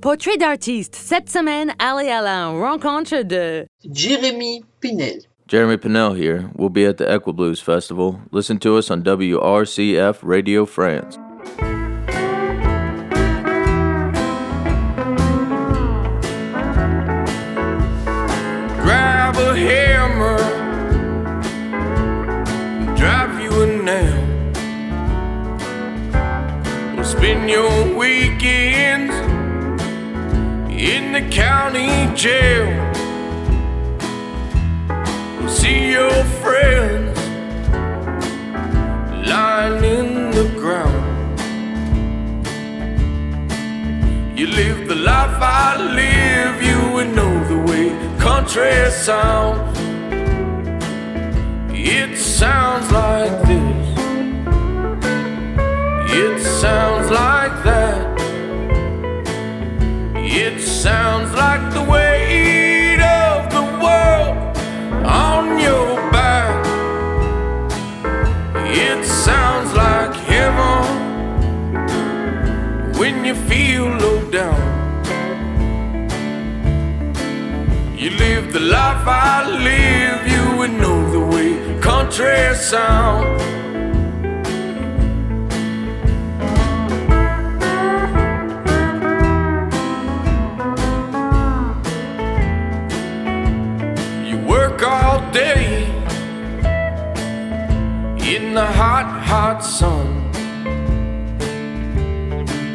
Portrait d'artiste. Cette semaine, allez à la rencontre de Jérémy Pinnell. Jeremy Pinnell here. We'll be at the Equiblues Festival. Listen to us on WRCF Radio France. grab a hammer, drive you a nail. We'll your county jail. See your friends lying in the ground. You live the life I live, you would know the way country sounds. It sounds like this, it sounds like that, it sounds like the weight of the world on your back. It sounds like heaven when you feel low down. You live the life I live, you would know the way country sound. All day in the hot, hot sun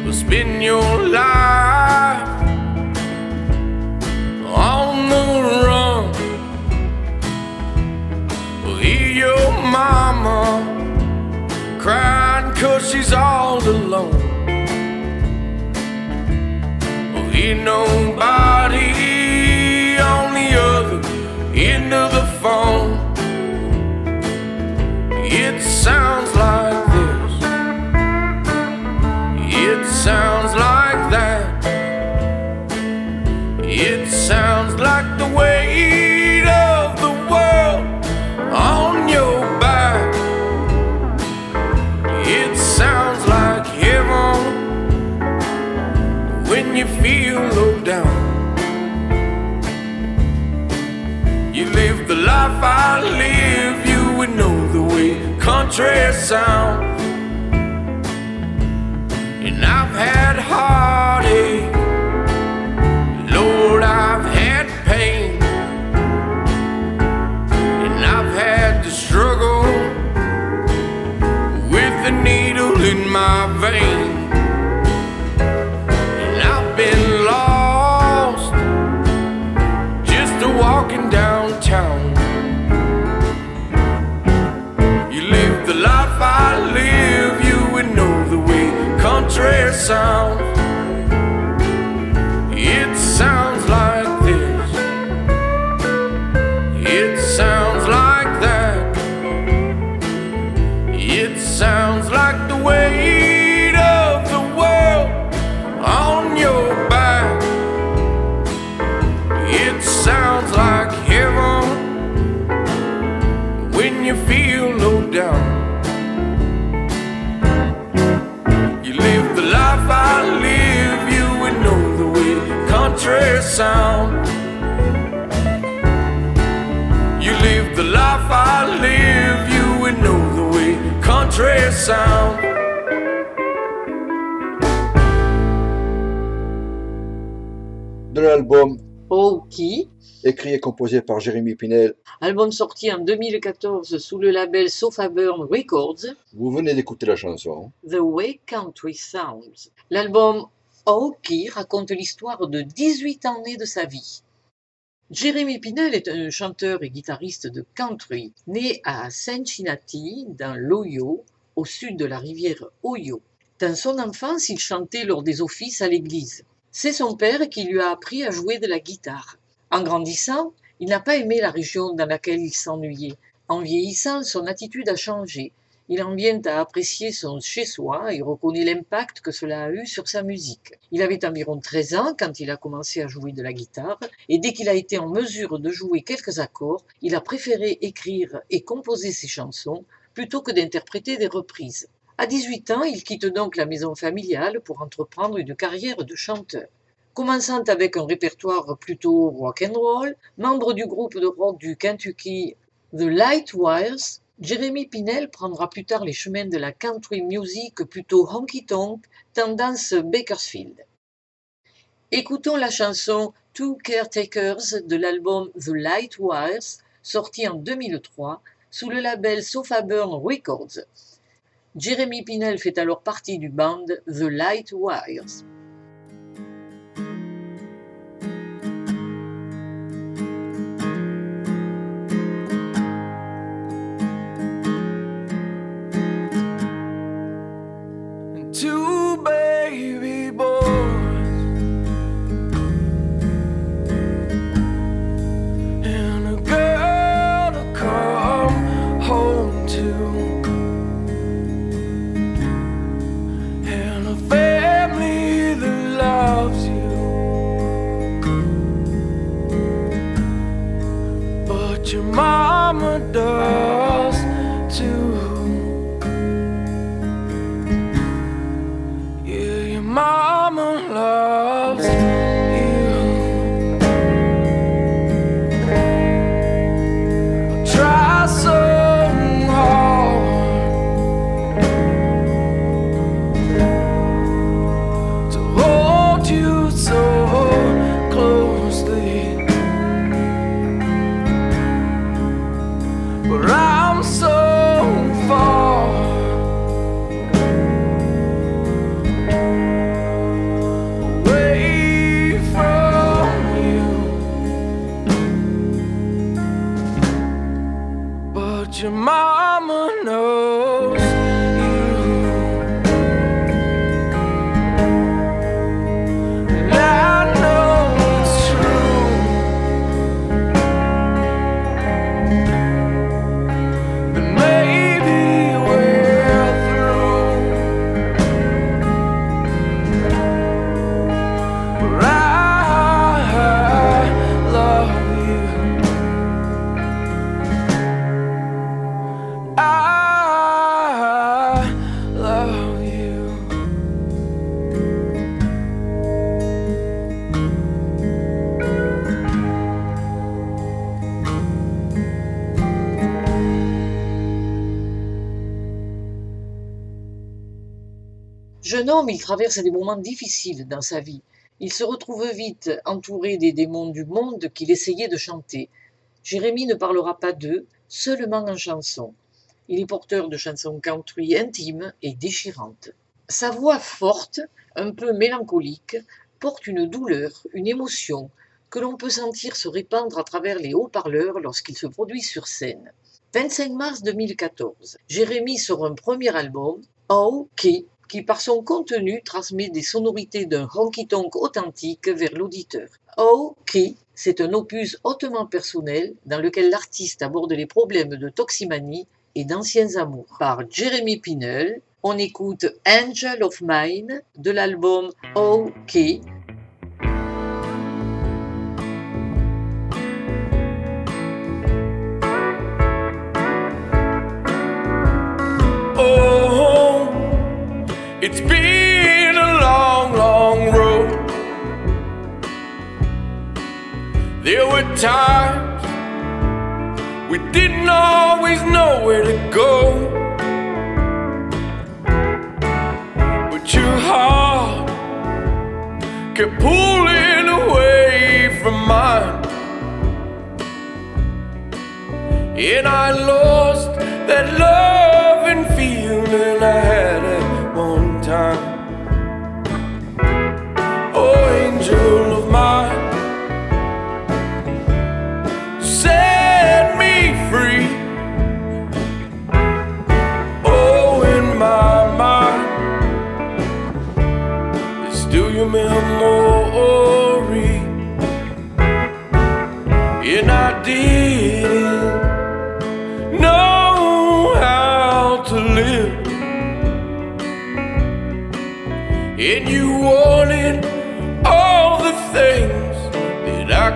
will spend your life on the run. Will hear your mama crying cause she's all alone. Will hear nobody sounds like this. It sounds like that. It sounds like the weight of the world on your back. It sounds like heaven when you feel low down. You live the life I live, country sound. Country sound. You live the life I live, you would know the way country sound. de l'album Oki, écrit et composé par Jérémy Pinel. album sorti en 2014 sous le label Sofa Burn Records, Vous venez d'écouter la chanson. The Way Country Sounds. L'album Oki raconte l'histoire de 18 années de sa vie. Jérémy Pinel est un chanteur et guitariste de country, né à Cincinnati, dans l'Ohio, au sud de la rivière Ohio. Dans son enfance, il chantait lors des offices à l'église. C'est son père qui lui a appris à jouer de la guitare. En grandissant, il n'a pas aimé la région dans laquelle il s'ennuyait. En vieillissant, son attitude a changé. Il en vient à apprécier son chez-soi et reconnaît l'impact que cela a eu sur sa musique. Il avait environ 13 ans quand il a commencé à jouer de la guitare et dès qu'il a été en mesure de jouer quelques accords, il a préféré écrire et composer ses chansons plutôt que d'interpréter des reprises. À 18 ans, il quitte donc la maison familiale pour entreprendre une carrière de chanteur. Commençant avec un répertoire plutôt rock and roll, membre du groupe de rock du Kentucky The Lightwires, Jeremy Pinel prendra plus tard les chemins de la country music plutôt honky-tonk, tendance Bakersfield. Écoutons la chanson Two Caretakers de l'album The Lightwires, sorti en 2003 sous le label Sofaburn Records. Jeremy Pinel fait alors partie du band The Lightwires. two home Il traverse des moments difficiles dans sa vie. Il se retrouve vite entouré des démons du monde qu'il essayait de chanter. Jérémie ne parlera pas d'eux, seulement en chanson. Il est porteur de chansons country intimes et déchirantes. Sa voix forte, un peu mélancolique, porte une douleur, une émotion que l'on peut sentir se répandre à travers les haut-parleurs lorsqu'il se produit sur scène. 25 mars 2014, Jérémy sort un premier album, OK, qui par son contenu transmet des sonorités d'un honky-tonk authentique vers l'auditeur. OK, c'est un opus hautement personnel dans lequel l'artiste aborde les problèmes de toximanie et d'anciens amours. Par Jeremy Pinel, on écoute Angel of Mine de l'album OK Oh, it's been a long, long road. There were times we didn't always know where to go. But your heart kept pulling away from mine. And I lost that love and feeling I had angel of mine, set me free. Oh, in my mind, still your memory.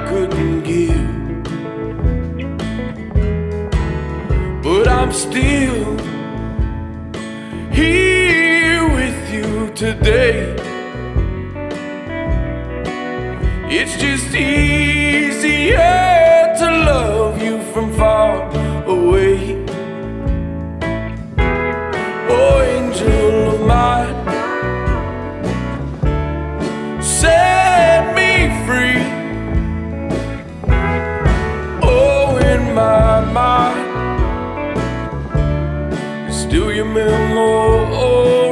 Couldn't give. But I'm still here with you today. It's just easier to love you from far away. Oh, angel of mine, set me free. My mind, still your memory.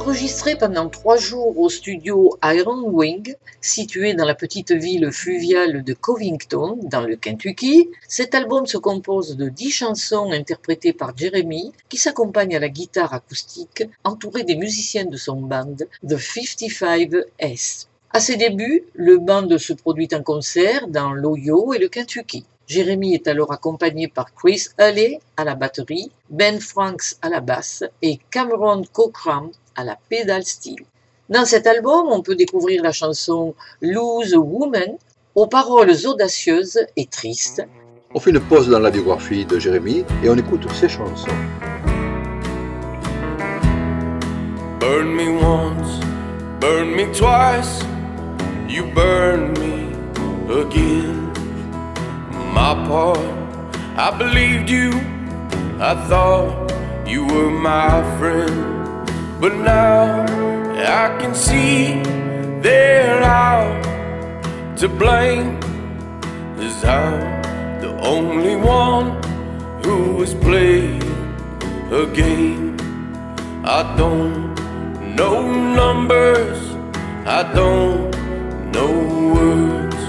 Enregistré pendant trois jours au studio Iron Wing, situé dans la petite ville fluviale de Covington, dans le Kentucky, cet album se compose de dix chansons interprétées par Jeremy, qui s'accompagne à la guitare acoustique, entouré des musiciens de son band, The 55S. À ses débuts, le band se produit en concert dans l'Ohio et le Kentucky. Jeremy est alors accompagné par Chris Halley à la batterie, Ben Franks à la basse et Cameron Cochran à la pédale steel. Dans cet album, on peut découvrir la chanson Lose a Woman aux paroles audacieuses et tristes. On fait une pause dans la biographie de Jérémy et on écoute ses chansons. Burn me once, burn me twice, you burn me again. My part, I believed you, I thought you were my friend. But now I can see they're out to blame. Is I'm the only one who was playing a game. I don't know numbers, I don't know words.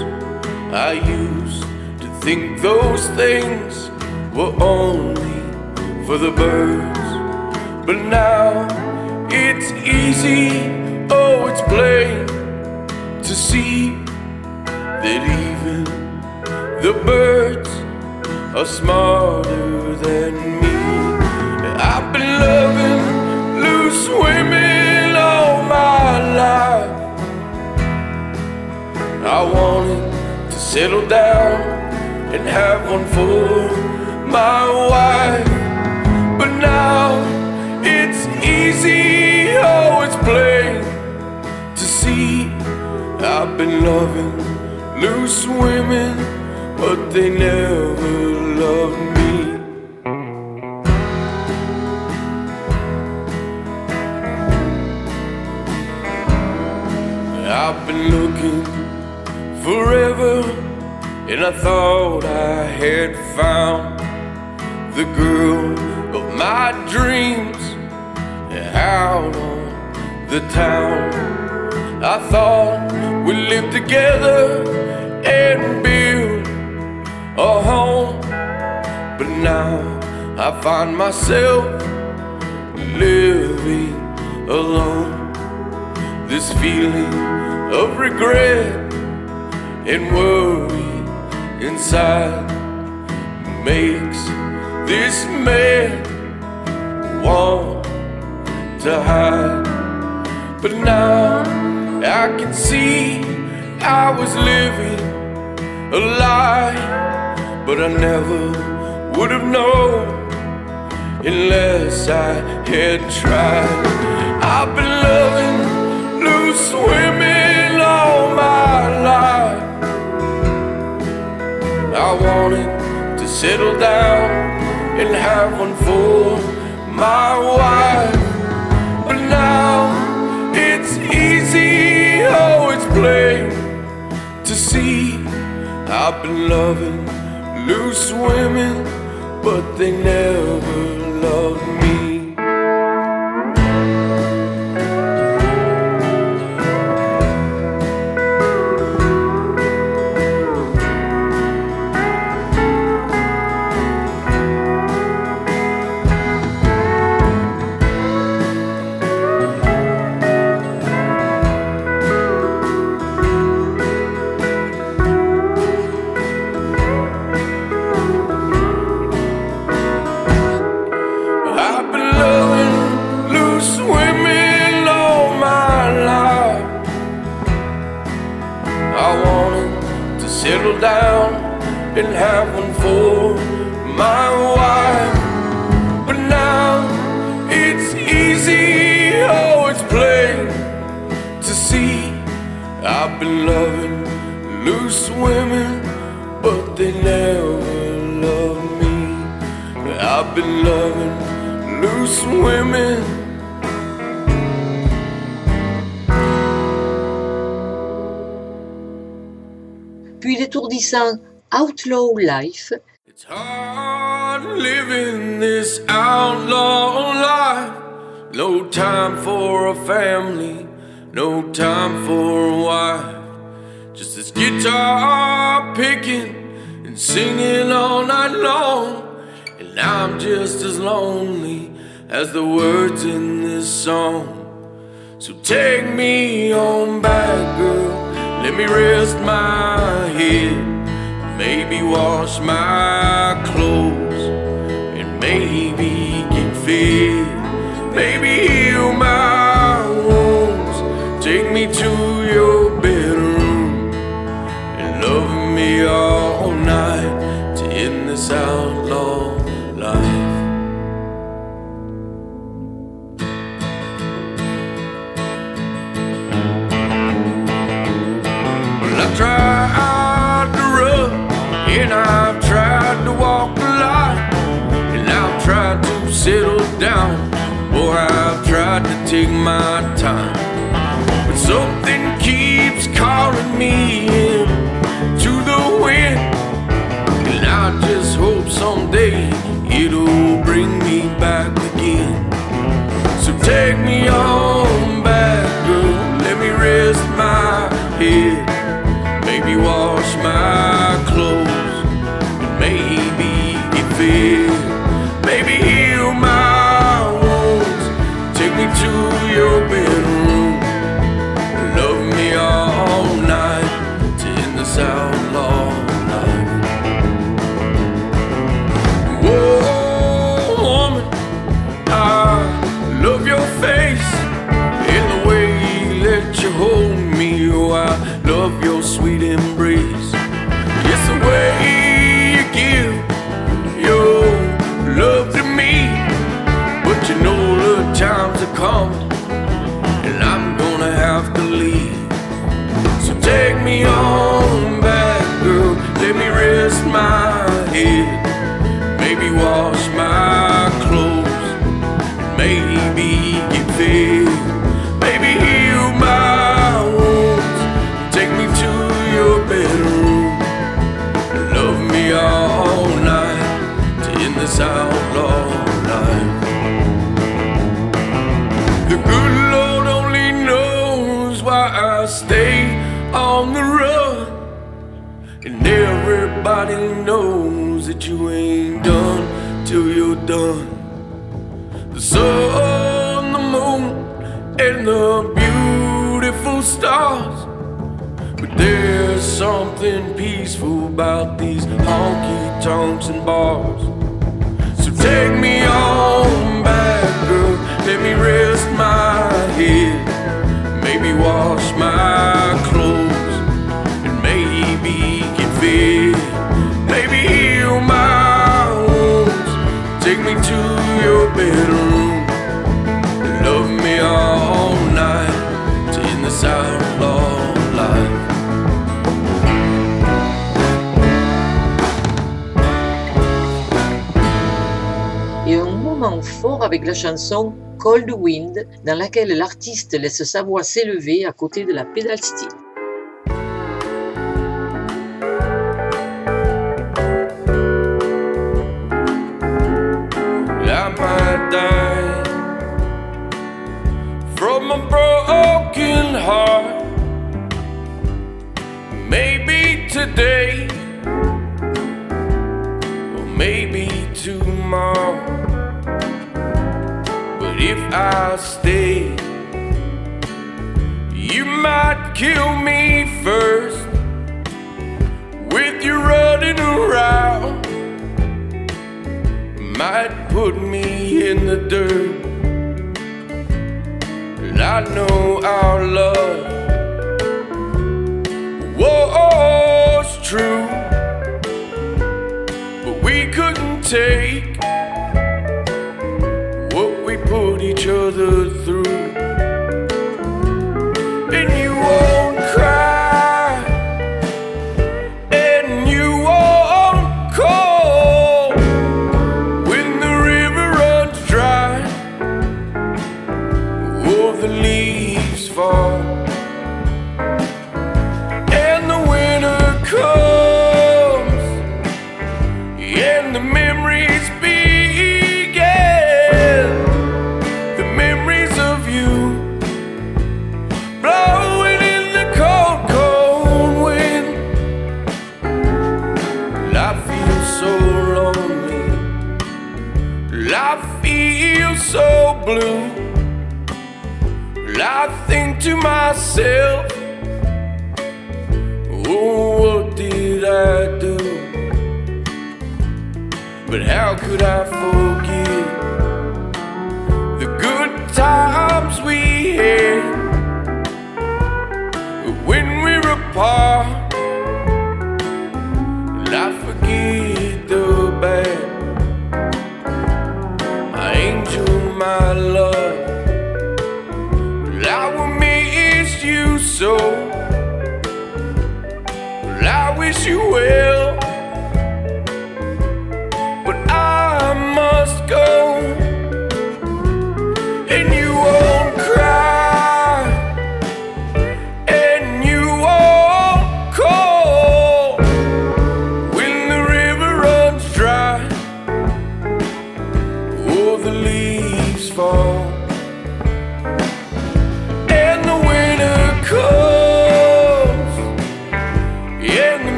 I used to think those things were only for the birds, but now it's easy, oh, it's plain to see that even the birds are smarter than me. I've been loving loose women all my life. I wanted to settle down and have one for my wife. But now been loving loose women, but they never loved me. I've been looking forever, and I thought I had found the girl of my dreams out on the town. I thought we'd live together and build a home, but now I find myself living alone. This feeling of regret and worry inside makes this man want to hide. But now I can see I was living a lie, but I never would have known unless I had tried. I've been loving loose women all my life. I wanted to settle down and have one for my wife, but now it's easy oh, it's plain to see. I've been loving loose women, but they never loved me. Outlaw Life, It's hard living this outlaw life. No time for a family, no time for a wife. Just this guitar picking and singing all night long. And I'm just as lonely as the words in this song. So take me on back, girl. Let me rest my head. Maybe wash my clothes. And maybe get fit. Maybe heal my wounds. Take me to your bedroom. And love me all night to end this outlaw take my time, but something keeps calling me in to the wind, and I just hope someday till. The sun, the moon, and the beautiful stars. But there's something peaceful about these honky tonks and bars. So take me on back, girl. Let me rest my head. Maybe wash my clothes. And maybe get. Et un moment fort avec la chanson Cold Wind, dans laquelle l'artiste laisse sa voix s'élever à côté de la pédale. Today, or maybe tomorrow. But if I stay, you might kill me first with you running around might put me in the dirt. And I know our love was true, but we couldn't take what we put each other through. To myself, oh, what did I do? But how could I forget the good times we had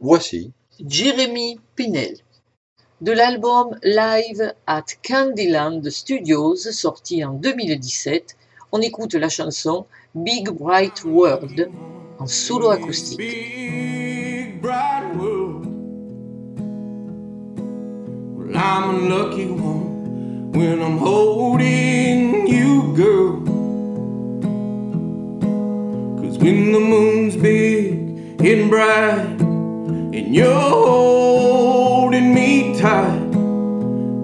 Voici Jeremy Pinel. De l'album Live at Candyland Studios, sorti en 2017, on écoute la chanson Big Bright World en solo acoustique. Big bright world. Well, I'm a lucky one when I'm holding you, girl. Cause when the moon's big and bright and you're holding me tight,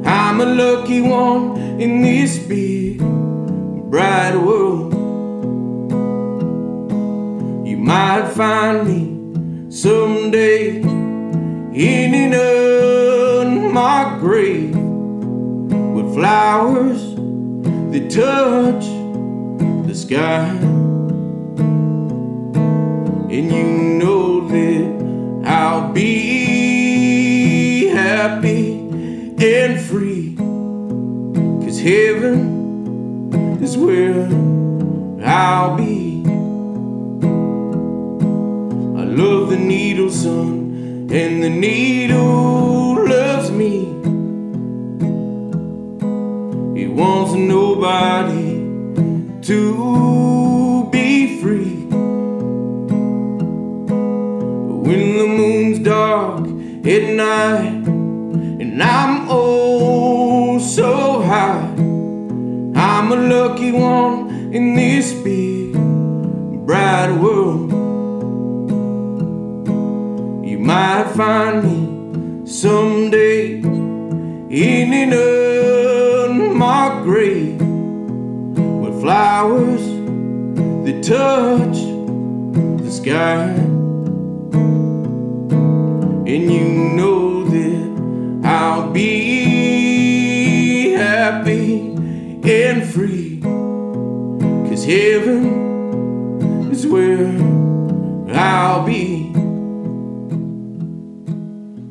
I'm a lucky one in this big bright world. You might find me someday in an grave with flowers that touch the sky. And you know that I'll be happy and free. Cause heaven is where I'll be. I love the needle, son, and the needle loves me. It wants nobody to and I'm oh so high, I'm a lucky one in this big bright world. You might find me someday in an unmarked grave with flowers that touch the sky. And you know that I'll be happy and free. Cause heaven is where I'll be.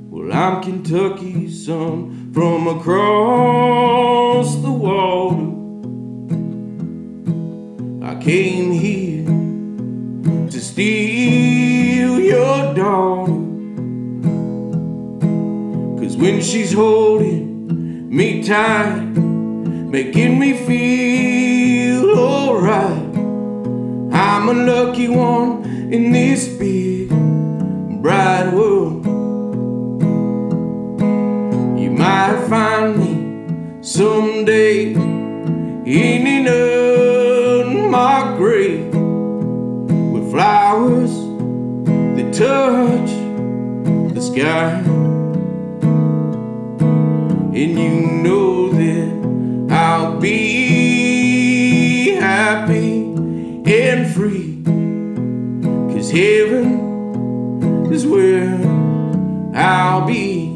Well, I'm Kentucky's son from across the water. I came here to steal your daughter. Cause when she's holding me tight, making me feel alright, I'm a lucky one in this big, bright world. You might find me someday in an unmarked grave with flowers that touch the sky. And you know that I'll be happy and free. Cause heaven is where I'll be.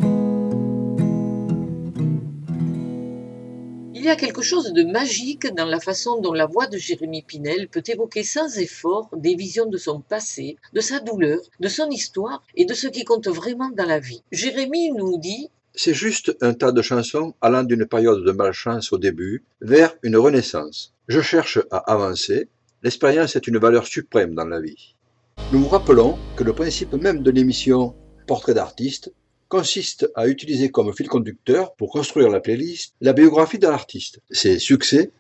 Il y a quelque chose de magique dans la façon dont la voix de Jérémy Pinel peut évoquer sans effort des visions de son passé, de sa douleur, de son histoire et de ce qui compte vraiment dans la vie. Jérémy nous dit C'est juste un tas de chansons allant d'une période de malchance au début vers une renaissance. Je cherche à avancer. L'expérience est une valeur suprême dans la vie. Nous vous rappelons que le principe même de l'émission Portrait d'artiste consiste à utiliser comme fil conducteur pour construire la playlist la biographie de l'artiste, ses succès,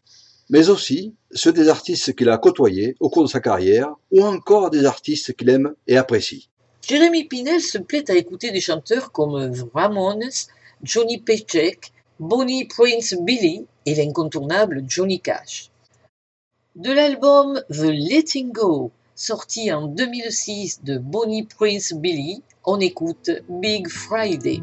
mais aussi ceux des artistes qu'il a côtoyés au cours de sa carrière ou encore des artistes qu'il aime et apprécie. Jérémy Pinel se plaît à écouter des chanteurs comme Ramones, Johnny Paycheck, Bonnie Prince Billy et l'incontournable Johnny Cash. De l'album The Letting Go, sorti en 2006 de Bonnie Prince Billy, on écoute Big Friday.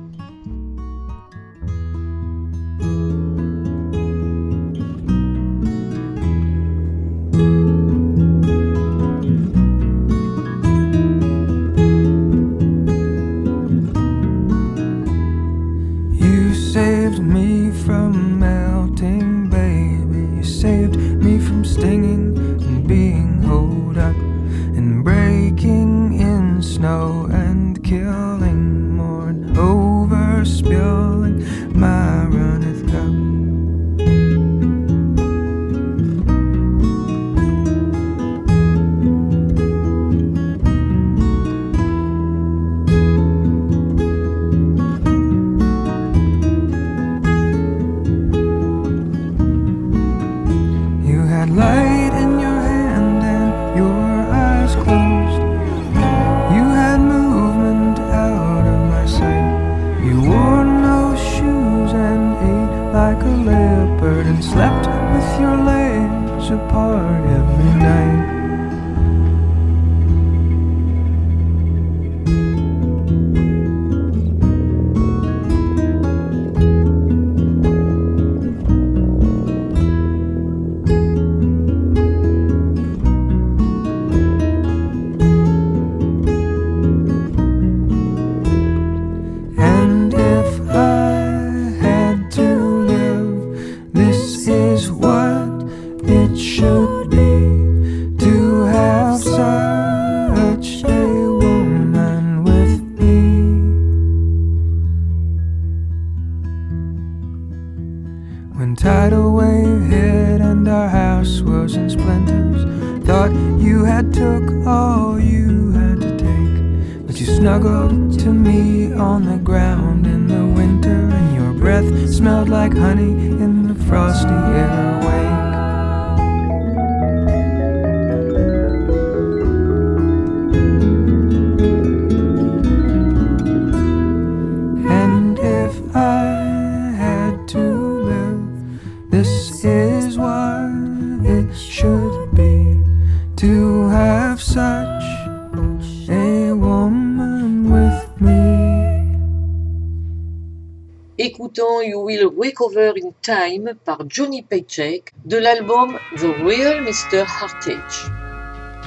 Recover in Time par Johnny Paycheck de l'album The Real Mr. Heartache.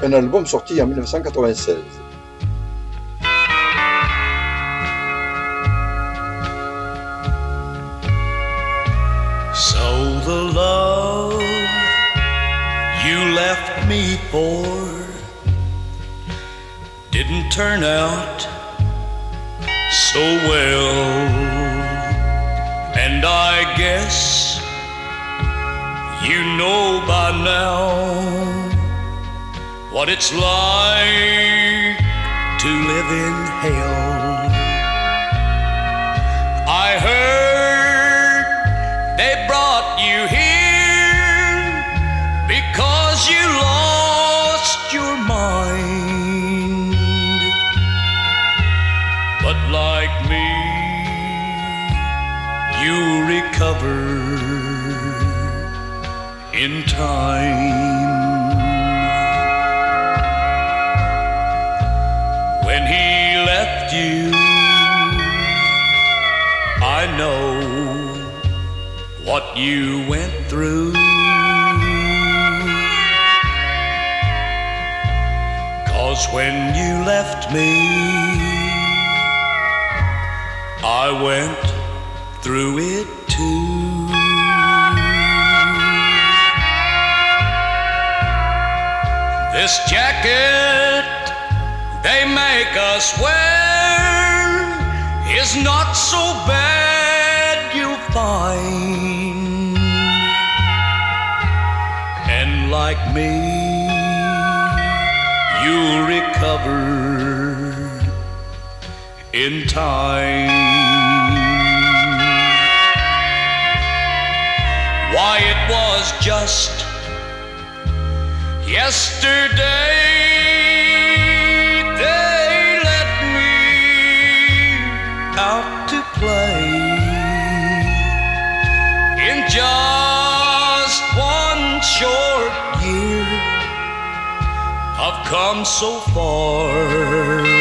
Un album sorti en 1996. So the love you left me for didn't turn out so well. And I guess you know by now what it's like to live in hell. Time. When he left you, I know what you went through. Cause when you left me, I went through it This jacket they make us wear is not so bad, you'll find. And like me, you'll recover in time. Why, it was just yesterday they let me out to play in just one short year. I've come so far.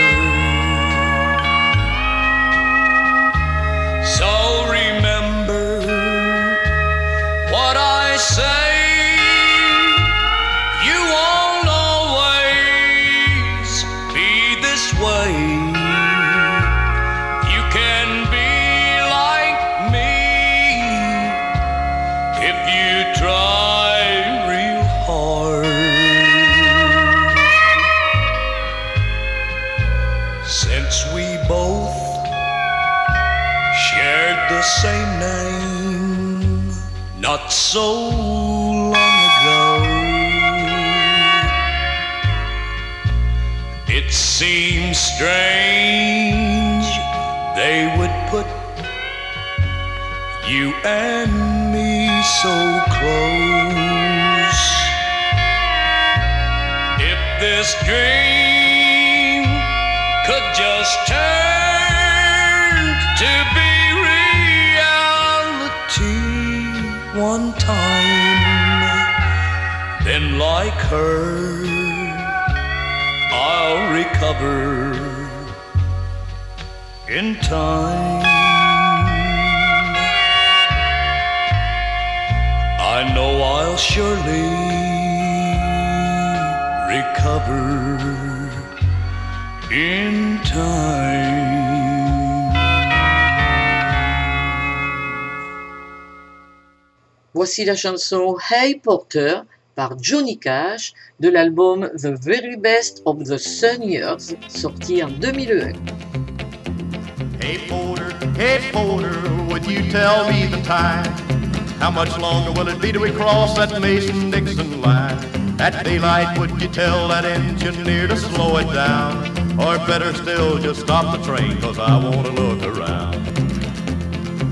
So her, I'll recover in time. I know I'll surely recover in time. Voici la chanson Hey Porter par Johnny Cash de l'album The Very Best of the Sun Years sorti en 2001. Hey Porter, hey Porter, would you tell me the time? How much longer will it be till we cross that Mason-Dixon line? At daylight, would you tell that engineer to slow it down? Or better still, just stop the train, cause I wanna look around.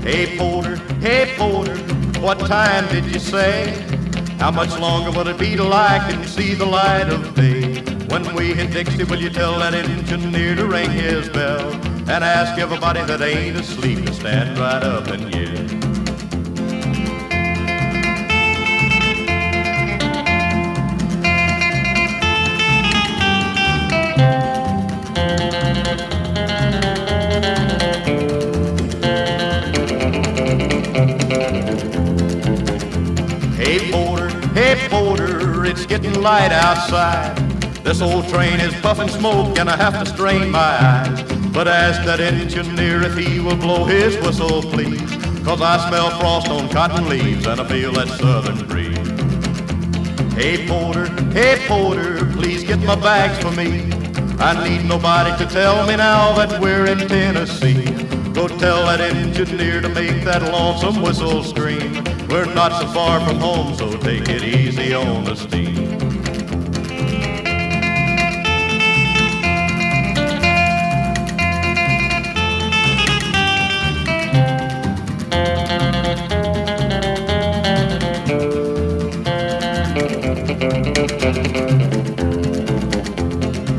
Hey Porter, hey Porter, what time did you say? How much longer will it be till I can see the light of day? When we hit Dixie, will you tell that engineer to ring his bell? And ask everybody that ain't asleep to stand right up and yell. It's getting light outside. This old train is puffing smoke and I have to strain my eyes. But ask that engineer if he will blow his whistle, please. Cause I smell frost on cotton leaves and I feel that southern breeze. Hey porter, hey porter, please get my bags for me. I need nobody to tell me now that we're in Tennessee. Go tell that engineer to make that lonesome whistle scream. We're not so far from home, so take it easy on the steam.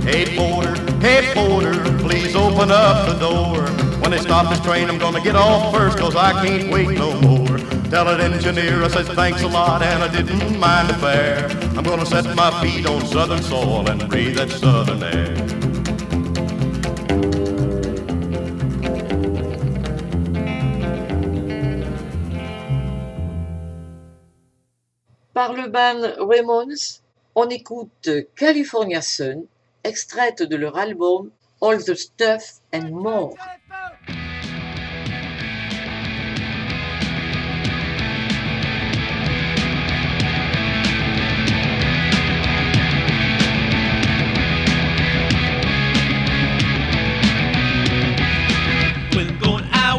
Hey porter, hey porter, please open up the door. When they stop this train, I'm gonna get off first, cause I can't wait no more. Tell that engineer I said thanks a lot and I didn't mind the fare. I'm gonna set my feet on southern soil and breathe that southern air. Par le band Ramones, on écoute California Sun, extraite de leur album All the Stuff and More.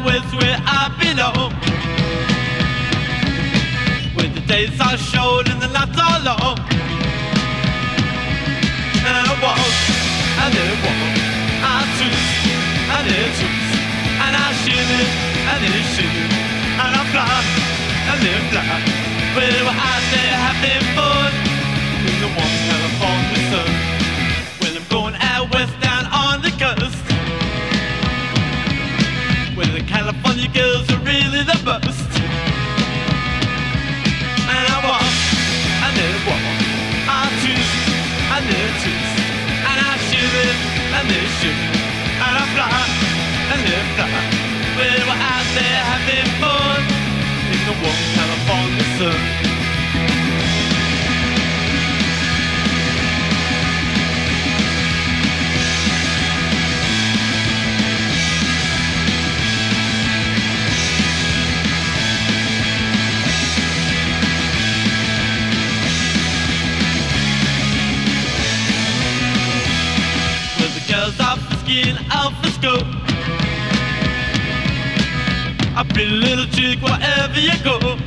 West where I belong. When the days are short and the nights are long. And I walk, and then walk, I twist, and then twist, and I shimmy, and then shimmy, and I fly, and then fly. We're out there having fun The skin off the scope. A little chick wherever you go.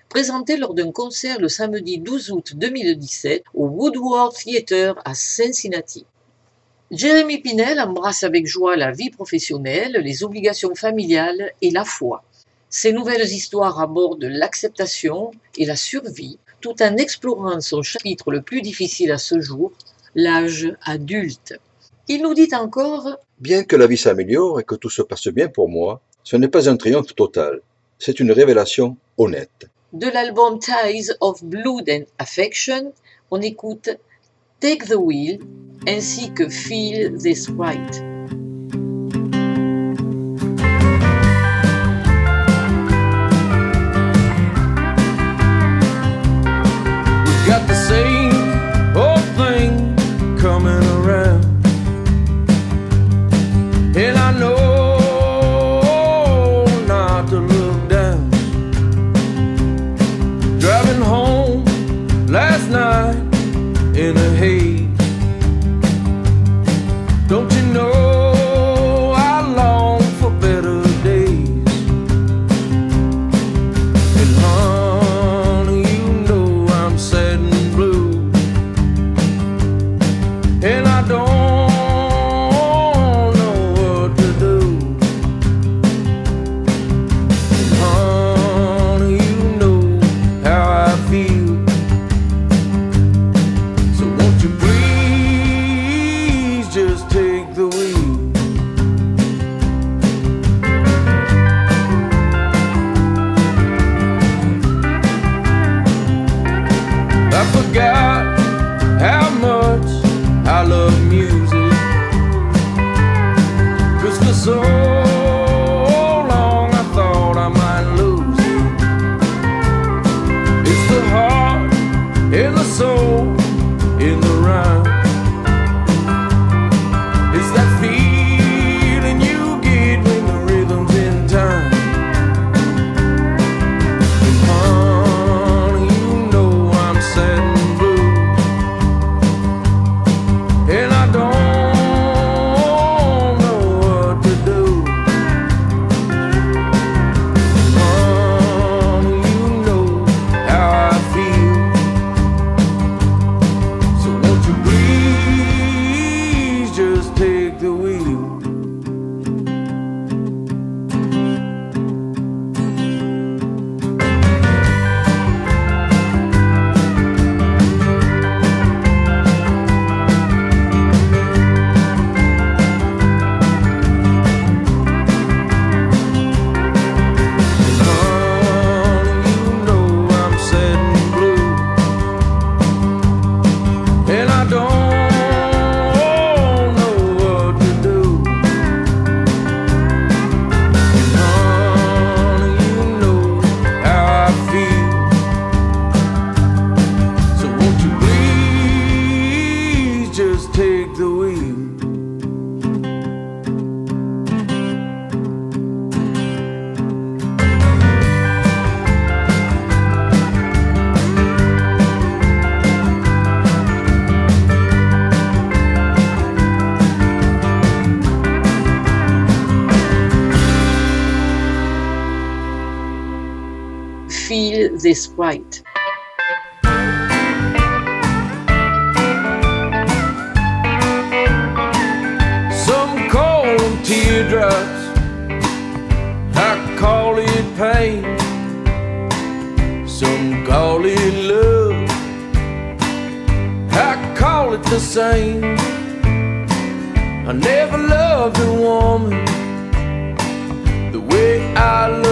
présenté lors d'un concert le samedi 12 août 2017 au Woodward Theatre à Cincinnati. Jérémy Pinel embrasse avec joie la vie professionnelle, les obligations familiales et la foi. Ses nouvelles histoires abordent l'acceptation et la survie, tout en explorant son chapitre le plus difficile à ce jour, l'âge adulte. Il nous dit encore Bien que la vie s'améliore et que tout se passe bien pour moi, ce n'est pas un triomphe total. C'est une révélation honnête. De l'album Ties of Blood and Affection, on écoute Take the Wheel ainsi que Feel This Right. and I don't this right. Some call them teardrops. I call it pain. Some call it love. I call it the same. I never loved a woman the way I love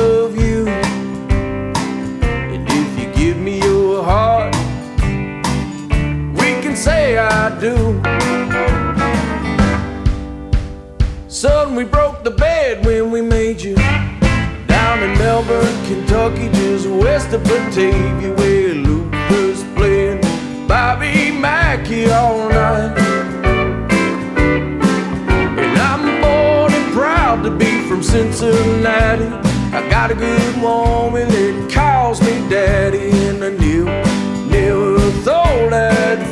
Son, we broke the bed when we made you. Down in Melbourne, Kentucky, just west of Batavia, where Luther's playing Bobby Mackey all night. And I'm born and proud to be from Cincinnati. I got a good woman that calls me daddy, and I knew, never thought I'd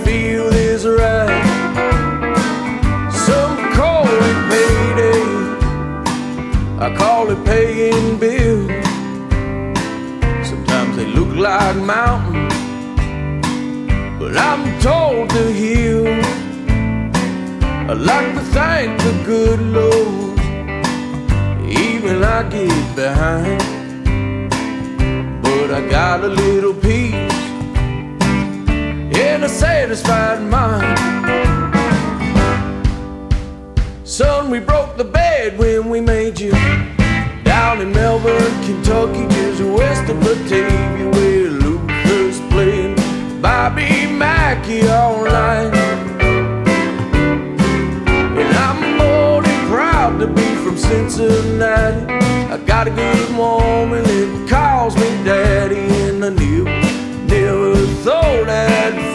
paying bills. Sometimes they look like mountains, but I'm told to heal. I like to thank the good Lord, even I get behind. But I got a little peace and a satisfied mind. Son, we broke the Kentucky, just west of Batavia, where Luther's playing Bobby Mackey all night. And I'm more than proud to be from Cincinnati. I got a good woman that calls me daddy, and I knew, never thought I'd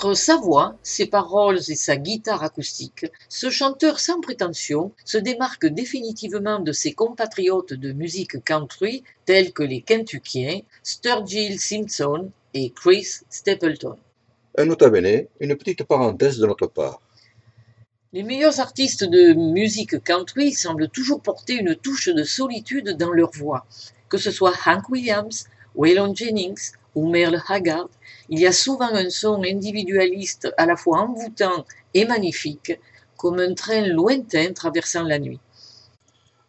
Par sa voix, ses paroles et sa guitare acoustique, ce chanteur sans prétention se démarque définitivement de ses compatriotes de musique country tels que les Kentuckiens Sturgill Simpson et Chris Stapleton. Un nota bene, une petite parenthèse de notre part. Les meilleurs artistes de musique country semblent toujours porter une touche de solitude dans leur voix. Que ce soit Hank Williams, Waylon Jennings ou Merle Haggard, il y a souvent un son individualiste à la fois envoûtant et magnifique, comme un train lointain traversant la nuit.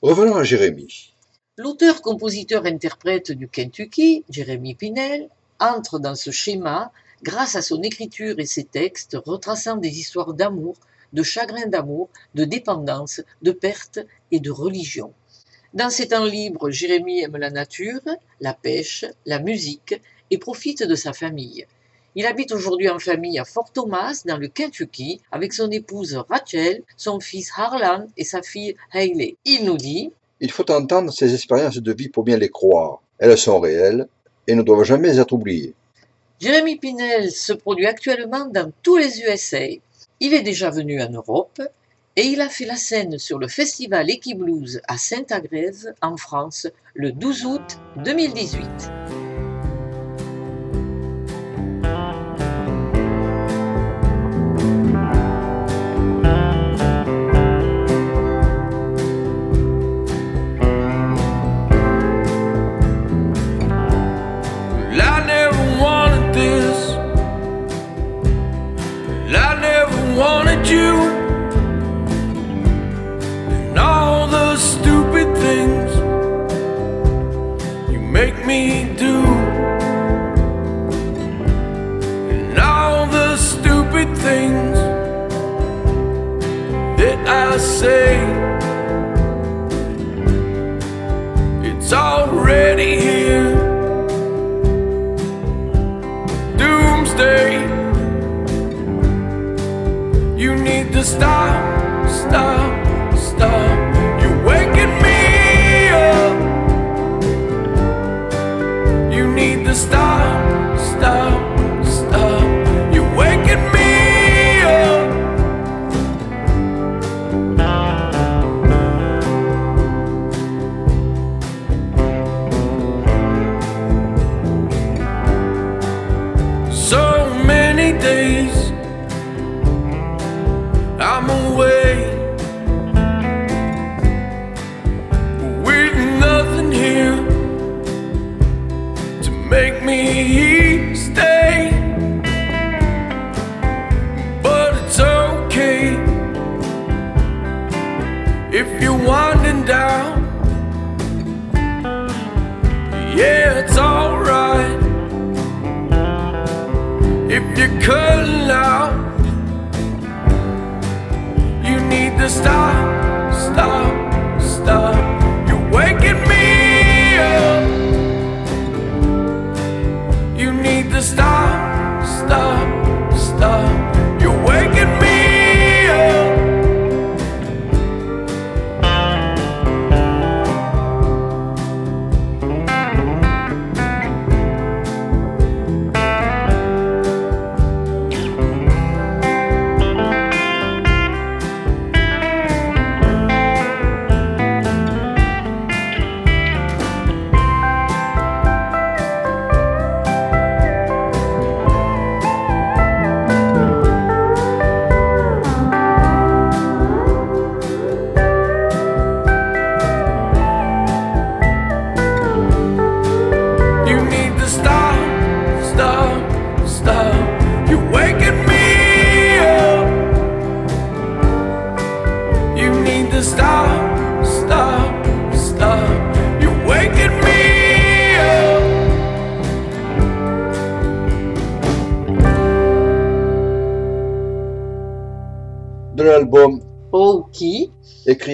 Revenons à Jérémie. L'auteur-compositeur-interprète du Kentucky, Jeremy Pinnell, entre dans ce schéma grâce à son écriture et ses textes retraçant des histoires d'amour, de chagrin d'amour, de dépendance, de perte et de religion. Dans ses temps libres, Jérémie aime la nature, la pêche, la musique et profite de sa famille. Il habite aujourd'hui en famille à Fort Thomas, dans le Kentucky, avec son épouse Rachel, son fils Harlan et sa fille Hayley. Il nous dit Il faut entendre ces expériences de vie pour bien les croire. Elles sont réelles et ne doivent jamais être oubliées. Jérémy Pinel se produit actuellement dans tous les USA. Il est déjà venu en Europe et il a fait la scène sur le festival Equiblues à Saint-Agrève, en France, le 12 août 2018. It's already here. doomsday. You need to stop, stop, if you're cutting out, you need to stop, stop, stop. You're waking me up. You need to stop, stop.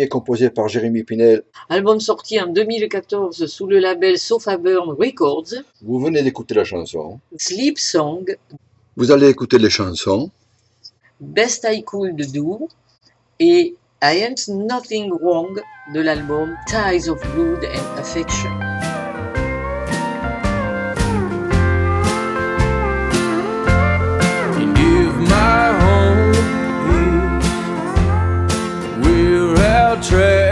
Et composé par Jérémy Pinel, album sorti en 2014 sous le label Sofa Burn Records, vous venez d'écouter la chanson. Sleep Song, Vous allez écouter les chansons Best I Could Do et I Ain't Nothing Wrong de l'album Ties of Blood and Affection. trail.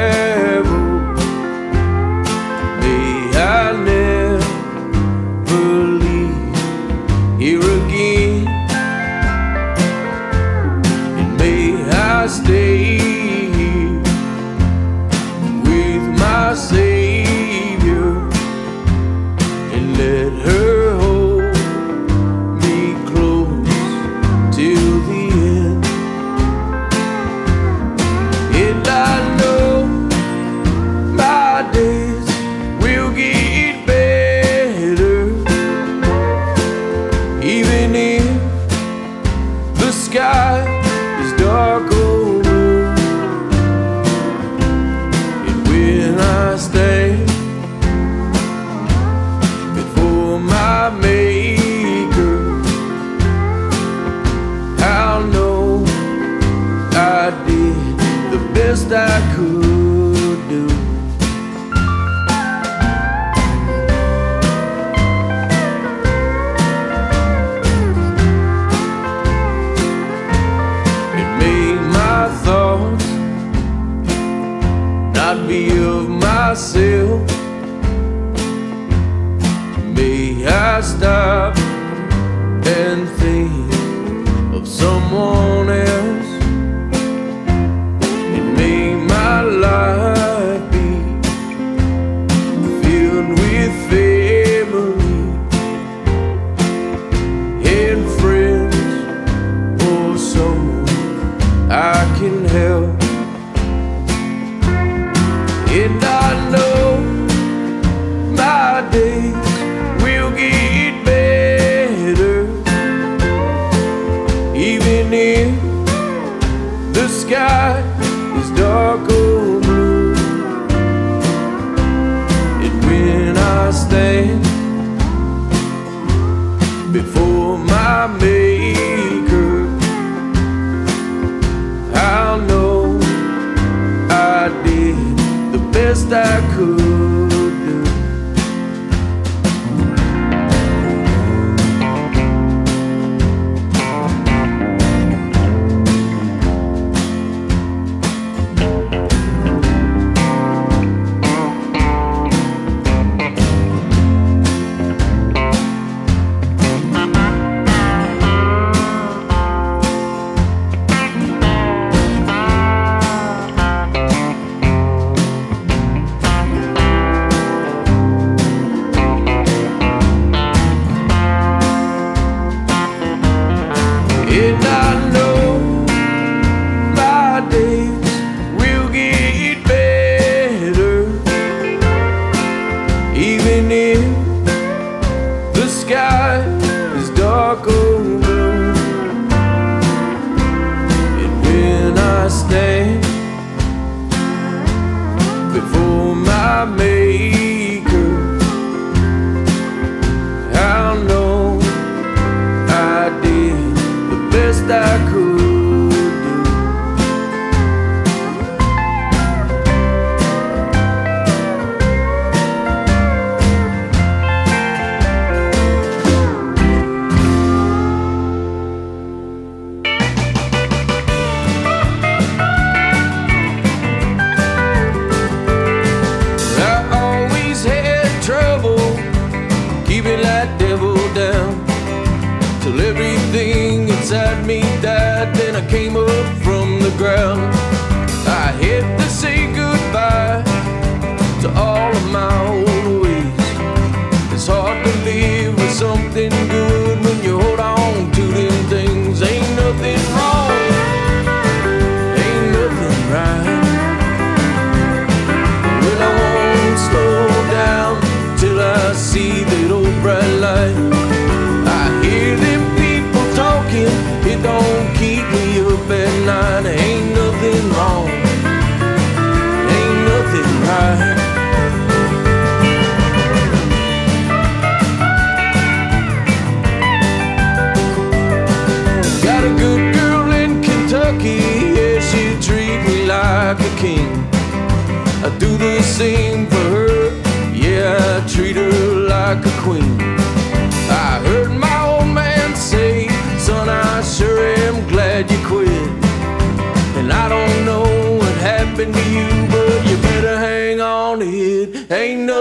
Best I could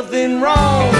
nothing wrong,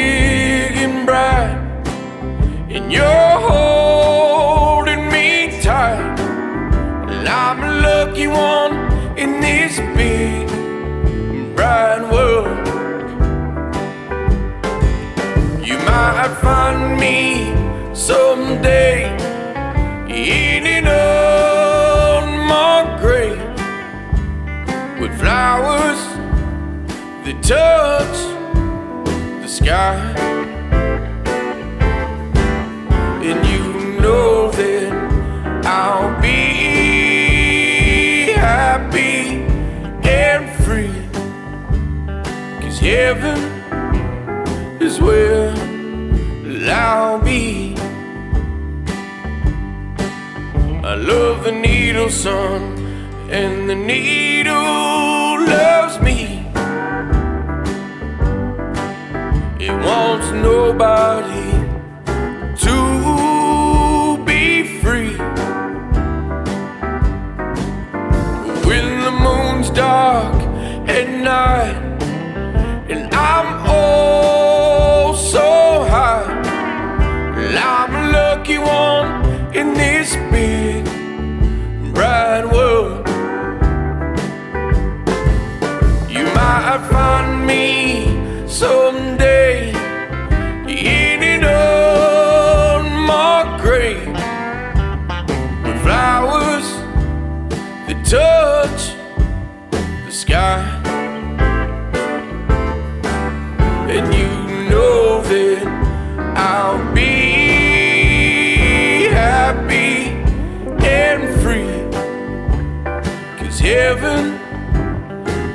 flowers that touch the sky. And you know that I'll be happy and free. Cause heaven is where I'll be. I love the needle, son, and the needle loves me. It wants nobody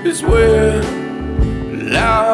is where. I'll